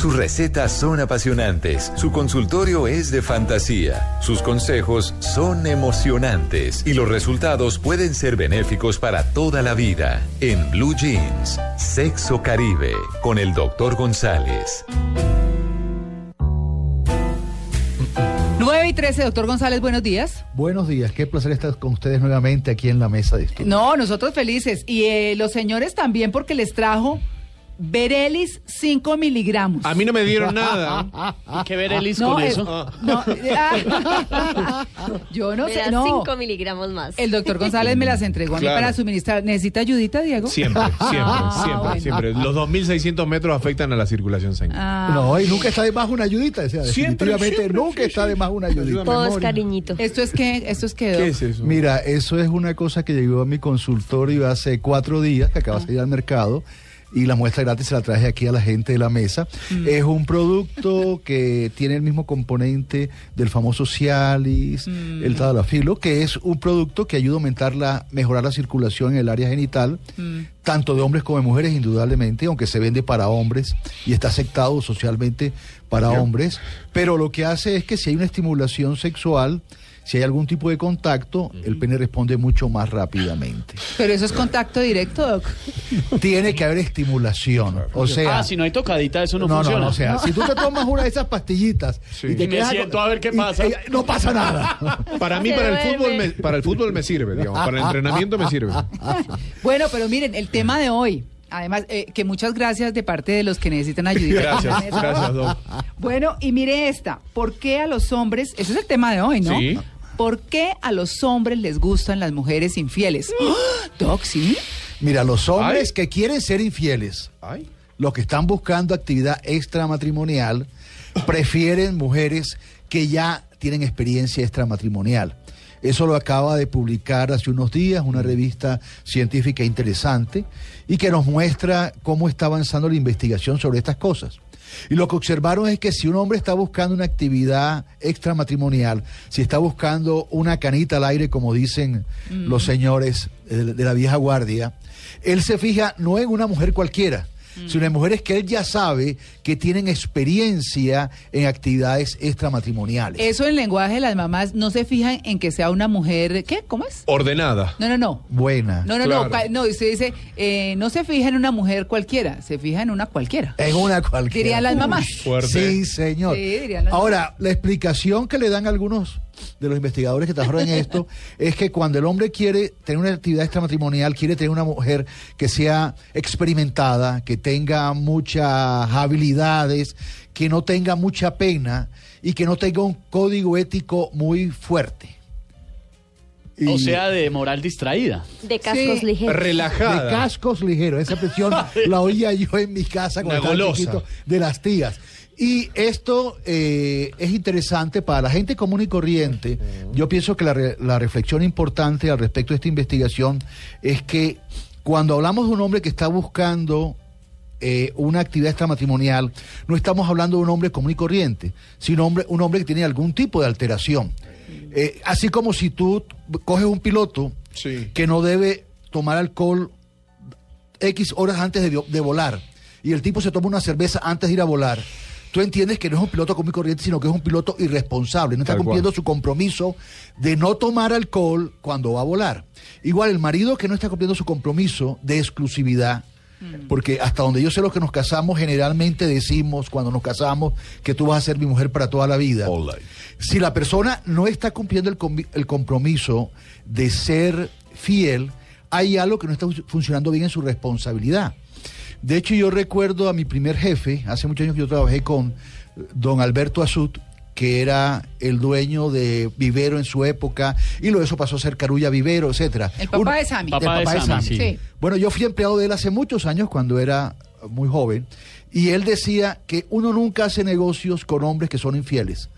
Sus recetas son apasionantes, su consultorio es de fantasía, sus consejos son emocionantes y los resultados pueden ser benéficos para toda la vida. En Blue Jeans, Sexo Caribe, con el doctor González. 9 y 13, doctor González, buenos días. Buenos días, qué placer estar con ustedes nuevamente aquí en la mesa de estudio. No, nosotros felices. Y eh, los señores también porque les trajo Berelis 5 miligramos. A mí no me dieron nada. ¿Qué Berelis No, con eh, eso? no, yo no Me sé, da no. 5 miligramos más. El doctor González me las entregó a mí para suministrar. ¿Necesita ayudita, Diego? Siempre, siempre, Ah, siempre, bueno. siempre. Los 2.600 metros afectan a la circulación sanguínea. Ah. No, y nunca está de más una ayudita, o sea, Siempre, definitivamente siempre, nunca sí, está de más una ayudita. Todo es memoria. cariñito. Esto es que, esto es que, doc? ¿Qué es eso? Mira, eso es una cosa que llegó a mi consultorio hace cuatro días, que acaba de salir al mercado, y la muestra gratis se la traje aquí a la gente de la mesa. Es un producto que tiene el mismo componente del famoso Cialis, el Tadalafilo, que es un producto que ayuda a aumentar la, mejorar la circulación en el área genital, tanto de hombres como de mujeres, indudablemente, aunque se vende para hombres y está aceptado socialmente para hombres. Pero lo que hace es que si hay una estimulación sexual, si hay algún tipo de contacto, el pene responde mucho más rápidamente. Pero eso es contacto directo, doc. Tiene que haber estimulación. O sea, ah, si no hay tocadita, eso no, no, no, funciona. no, o sea, si tú te tomas una de esas pastillitas Sí. y te Y me quedas siento a ver qué pasa. y- no pasa nada. Para mí, para el, fútbol me, para el fútbol me sirve, digamos. Para el entrenamiento me sirve. Bueno, pero miren, el tema de hoy. Además, eh, que muchas gracias de parte de los que necesitan ayuda. Gracias, gracias, Doc. Bueno, y mire esta. ¿Por qué a los hombres, ese es el tema de hoy, ¿no? Sí. ¿Por qué a los hombres les gustan las mujeres infieles? ¡Ah! Doc, ¿sí? Mira, los hombres Ay. que quieren ser infieles, Ay. los que están buscando actividad extramatrimonial, prefieren mujeres que ya tienen experiencia extramatrimonial. Eso lo acaba de publicar hace unos días una revista científica interesante y que nos muestra cómo está avanzando la investigación sobre estas cosas. Y lo que observaron es que si un hombre está buscando una actividad extramatrimonial, si está buscando una canita al aire, como dicen los señores de, de la vieja guardia, él se fija no en una mujer cualquiera, sino en mujeres que él ya sabe que tienen experiencia en actividades extramatrimoniales. Eso en lenguaje de las mamás no se fijan en que sea una mujer, ¿qué? ¿Cómo es? Ordenada. No, no, no. Buena. No, no, Claro. no, no, usted dice, eh, no se fija en una mujer cualquiera, se fija en una cualquiera. En una cualquiera. Dirían las mamás. Fuerte. Sí, señor. Sí, dirían las Ahora, la explicación que le dan algunos de los investigadores que trabajaron en esto es que cuando el hombre quiere tener una actividad extramatrimonial, quiere tener una mujer que sea experimentada, que tenga muchas habilidades, que no tenga mucha pena y que no tenga un código ético muy fuerte. O sea, de moral distraída. De cascos Sí. ligeros. Relajada. de cascos ligeros. Esa expresión la oía yo en mi casa cuando Una estaba chiquito de las tías. Y esto eh, es interesante para la gente común y corriente. Yo pienso que la, re- la reflexión importante al respecto de esta investigación es que cuando hablamos de un hombre que está buscando eh, una actividad extramatrimonial, no estamos hablando de un hombre común y corriente, sino hombre, un hombre que tiene algún tipo de alteración. Eh, así como si tú coges un piloto Sí. que no debe tomar alcohol X horas antes de, de volar y el tipo se toma una cerveza antes de ir a volar, tú entiendes que no es un piloto común y corriente, sino que es un piloto irresponsable, no está Tal cumpliendo cual. su compromiso de no tomar alcohol cuando va a volar. Igual el marido que no está cumpliendo su compromiso de exclusividad, porque hasta donde yo sé los que nos casamos generalmente decimos cuando nos casamos que tú vas a ser mi mujer para toda la vida. Si la persona no está cumpliendo el, el compromiso de ser fiel, hay algo que no está fu- funcionando bien en su responsabilidad. De hecho, yo recuerdo a mi primer jefe, hace muchos años que yo trabajé con eh, don Alberto Azut, que era el dueño de Vivero en su época, y luego eso pasó a ser Carulla Vivero, etcétera. El papá Uno- de Sammy. Papá el de Sammy, sí. Sí. Bueno, yo fui empleado de él hace muchos años cuando era muy joven, y él decía que uno nunca hace negocios con hombres que son infieles.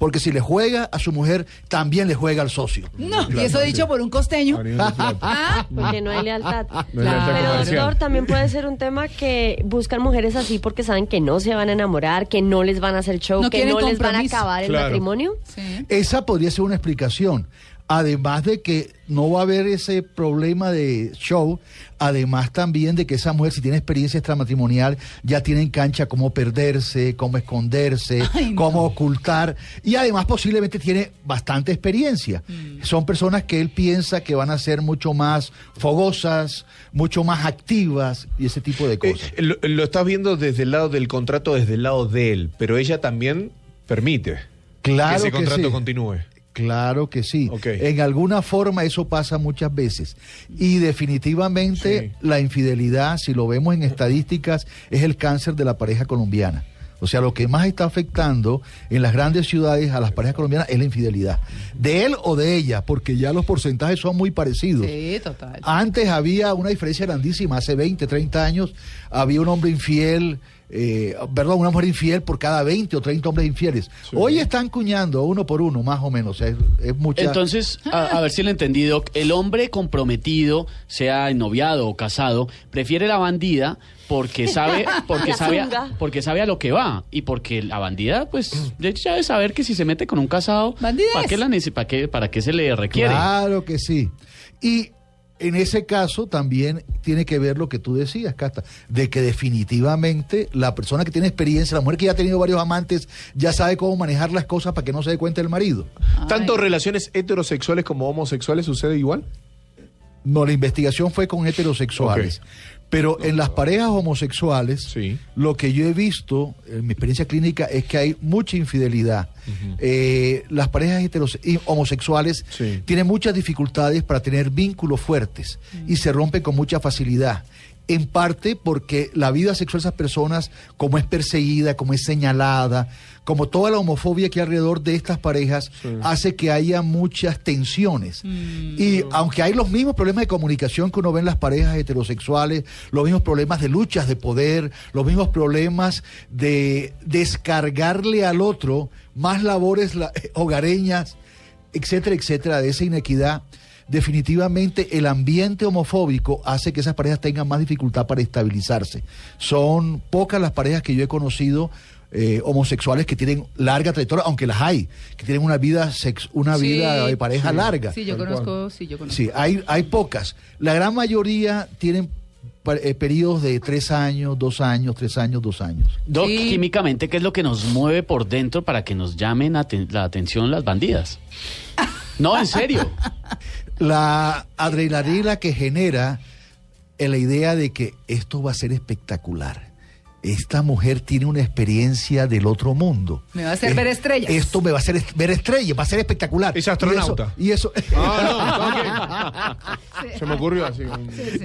Porque si le juega a su mujer, también le juega al socio. No, y eso dicho por un costeño. Ah, Porque no hay lealtad. No hay lealtad Pero doctor, también puede ser un tema que buscan mujeres así porque saben que no se van a enamorar, que no les van a hacer show, No que no les van a acabar el Claro. matrimonio. sí. Esa podría ser una explicación. Además de que no va a haber ese problema de show, además también de que esa mujer, si tiene experiencia extramatrimonial, ya tiene en cancha cómo perderse, cómo esconderse, Ay, no. cómo ocultar, y además posiblemente tiene bastante experiencia. Mm. Son personas que él piensa que van a ser mucho más fogosas, mucho más activas y ese tipo de Eh, cosas. lo, lo estás viendo desde el lado del contrato, desde el lado de él, pero ella también permite Claro que ese que contrato sí. continúe. Claro que sí. En alguna forma eso pasa muchas veces. Y definitivamente Sí. la infidelidad, si lo vemos en estadísticas, es el cáncer de la pareja colombiana. O sea, lo que más está afectando en las grandes ciudades a las parejas colombianas es la infidelidad. De él o de ella, porque ya los porcentajes son muy parecidos. Sí, total. Antes había una diferencia grandísima, hace 20, 30 años había un hombre infiel, eh, perdón, una mujer infiel por cada 20 o 30 hombres infieles. Hoy están cuñando uno por uno, más o menos, es, es mucha... Entonces, a, a ver si lo he entendido. El hombre comprometido, sea noviado o casado, prefiere la bandida porque sabe, porque sabe, zunga. porque sabe a lo que va y porque la bandida, pues, de hecho, ya debe saber que si se mete con un casado, ¿para qué la para qué, para qué se le requiere? Claro que sí. Y en ese caso también tiene que ver lo que tú decías, Casta, de que definitivamente la persona que tiene experiencia, la mujer que ya ha tenido varios amantes, ya sabe cómo manejar las cosas para que no se dé cuenta el marido. ¿Tanto relaciones heterosexuales como homosexuales sucede igual? No, la investigación fue con heterosexuales. Pero en las parejas homosexuales, Sí. lo que yo he visto en mi experiencia clínica es que hay mucha infidelidad. Eh, las parejas homosexuales Sí. tienen muchas dificultades para tener vínculos fuertes y se rompen con mucha facilidad. En parte porque la vida sexual de esas personas, como es perseguida, como es señalada, como toda la homofobia que hay alrededor de estas parejas, hace que haya muchas tensiones. Y aunque hay los mismos problemas de comunicación que uno ve en las parejas heterosexuales, los mismos problemas de luchas de poder, los mismos problemas de descargarle al otro más labores la- hogareñas, etcétera, etcétera, de esa inequidad, definitivamente el ambiente homofóbico hace que esas parejas tengan más dificultad para estabilizarse. Son pocas las parejas que yo he conocido eh, homosexuales que tienen larga trayectoria, aunque las hay, que tienen una vida sex, una Sí, vida de pareja sí. larga. Sí, yo conozco, sí, yo conozco. Sí, hay, hay pocas. La gran mayoría tienen eh, periodos de tres años, dos años, tres años, dos años. Doc, Sí. químicamente, ¿qué es lo que nos mueve por dentro para que nos llamen aten- la atención las bandidas? No, en serio. La adrenalina que genera eh, la idea de que esto va a ser espectacular. Esta mujer tiene una experiencia del otro mundo. Me va a hacer ver estrellas. Esto me va a hacer est- ver estrellas, va a ser espectacular. Es astronauta. Y eso, y eso- Ah, no. Se me ocurrió así.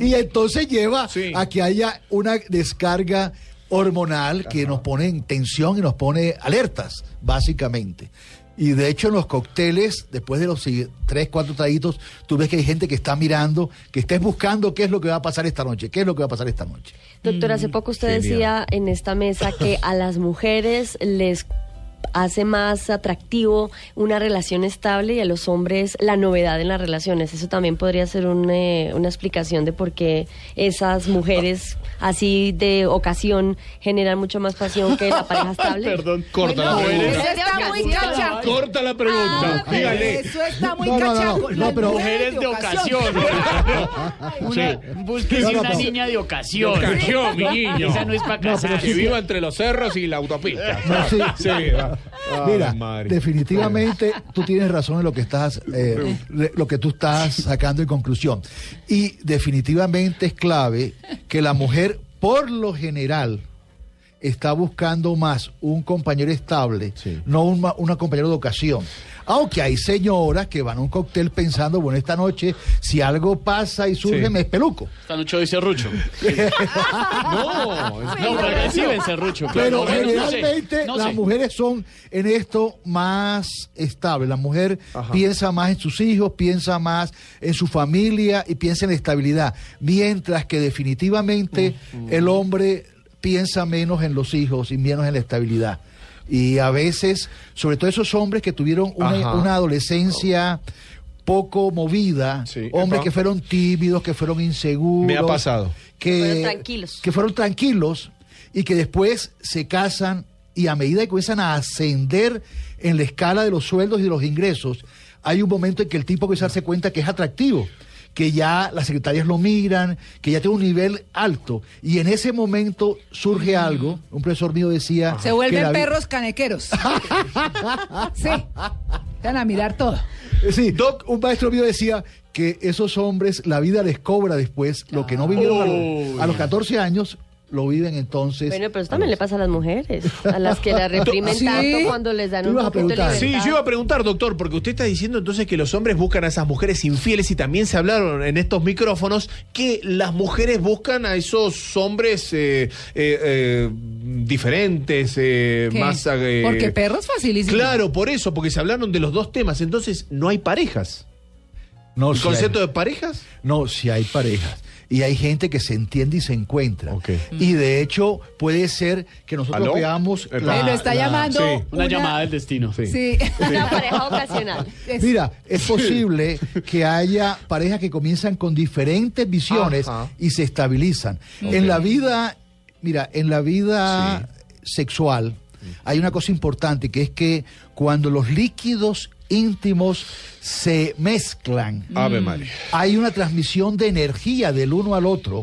y entonces lleva Sí. a que haya una descarga hormonal que nos pone en tensión y nos pone alertas, básicamente. Y de hecho en los cócteles, después de los tres, cuatro traguitos, tú ves que hay gente que está mirando, que está buscando qué es lo que va a pasar esta noche, qué es lo que va a pasar esta noche. Doctor, Mm, hace poco usted Genial. decía en esta mesa que a las mujeres les hace más atractivo una relación estable y a los hombres la novedad en las relaciones. Eso también podría ser un, eh, una explicación de por qué esas mujeres así de ocasión generan mucho más pasión que la pareja estable. Perdón, Corta la Corta la pregunta. Ah, Dígale. Eso está muy No, no, no, cachaco. no, Las pero- Mujeres de ocasión. Una, búsquese No, no, una niña de ocasión. De ocasión, mi niño. Esa no es para casar. Que viva entre los cerros y la autopista. No, sí. Sí. Ay, Mira, madre. definitivamente tú tienes razón en lo que estás, eh, lo que tú estás sacando en conclusión. Y definitivamente es clave que la mujer, por lo general, está buscando más un compañero estable, Sí. no un una compañera de ocasión. Aunque hay señoras que van a un cóctel pensando, bueno, esta noche, si algo pasa y surge, Sí. me espeluco. Esta noche hoy serrucho. No, No, pero reciben serrucho. Pero No, no sé, generalmente no las sé. mujeres son en esto más estables. La mujer Ajá. piensa más en sus hijos, piensa más en su familia y piensa en la estabilidad. Mientras que definitivamente el hombre piensa menos en los hijos y menos en la estabilidad. Y a veces, sobre todo esos hombres que tuvieron una, adolescencia poco movida, Sí, hombres epa. que fueron tímidos, que fueron inseguros. Me ha pasado. Que Fueron tranquilos. Que fueron tranquilos y que después se casan y a medida que comienzan a ascender en la escala de los sueldos y de los ingresos, hay un momento en que el tipo comienza a darse cuenta que es atractivo, que ya las secretarias lo miran, que ya tiene un nivel alto. Y en ese momento surge algo, un profesor mío decía... Se vuelven perros canequeros. sí. Van a mirar todo. Sí, Doc, un maestro mío decía que esos hombres, la vida les cobra después, lo que no vivieron a, los, a los 14 años, lo viven entonces. Bueno, pero eso también le pasa a las mujeres, a las que las reprimen Sí. tanto cuando les dan un poquito de. Sí, yo iba a preguntar, doctor, porque usted está diciendo entonces que los hombres buscan a esas mujeres infieles y también se hablaron en estos micrófonos que las mujeres buscan a esos hombres eh, eh, eh, diferentes, eh, más... eh, Porque perros facilísimo. Claro, por eso, porque se hablaron de los dos temas, entonces no hay parejas. no, ¿El si concepto hay, de parejas? no, si hay parejas. Y hay gente que se entiende y se encuentra. Y de hecho, puede ser que nosotros ¿Aló? veamos. Me lo está llamando. sí. Una, llamada del destino. Sí. Una pareja ocasional. Es- Mira, es posible que haya parejas que comienzan con diferentes visiones Ajá. y se estabilizan. En la vida, mira, en la vida sexual hay una cosa importante que es que cuando los líquidos íntimos se mezclan, Ave María. hay una transmisión de energía del uno al otro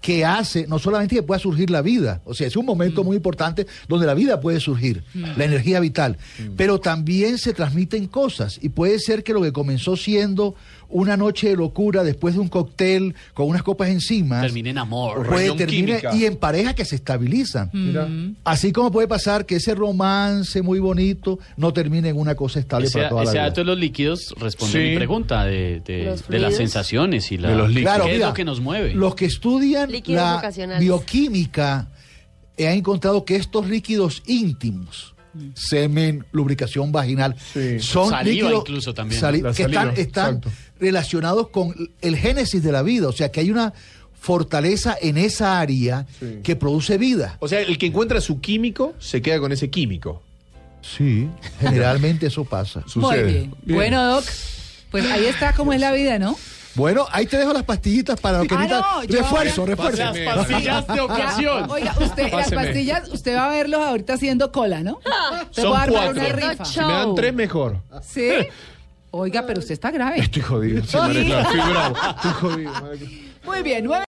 que hace no solamente que pueda surgir la vida, o sea, es un momento muy importante donde la vida puede surgir, la energía vital, pero también se transmiten cosas y puede ser que lo que comenzó siendo una noche de locura después de un cóctel con unas copas encima Termine en amor. puede química. y en parejas que se estabilizan. Mira. Así como puede pasar que ese romance muy bonito no termine en una cosa estable Ese, para toda ese la vida. dato de los líquidos responde a Sí. mi pregunta de, de- las sensaciones y la, De los líquidos. Claro, ¿Qué mira, es lo que nos mueve? Los que estudian Líquidos la bioquímica eh, han encontrado que estos líquidos íntimos, semen, lubricación vaginal, Sí. son Saliva líquidos incluso también. sali- La que están, saliva, están relacionados con el génesis de la vida, o sea que hay una fortaleza en esa área Sí. que produce vida. O sea, el que encuentra su químico se queda con ese químico. Sí, generalmente eso pasa. Muy bien. Bueno, Doc, pues ahí está como es la vida, ¿no? Bueno, ahí te dejo las pastillitas para lo que Ah, necesitas. no, yo- refuerzo, refuerzo. Las pastillas de Ya, ocasión. Oiga, usted, las pastillas, usted va a verlos ahorita haciendo cola, ¿no? Te Son voy a dar para cuatro. una rifa. Si me dan tres, mejor. ¿Sí? Oiga, pero usted está grave. Estoy jodido. Sí, estoy bravo. Estoy jodido. Muy bien, nueve.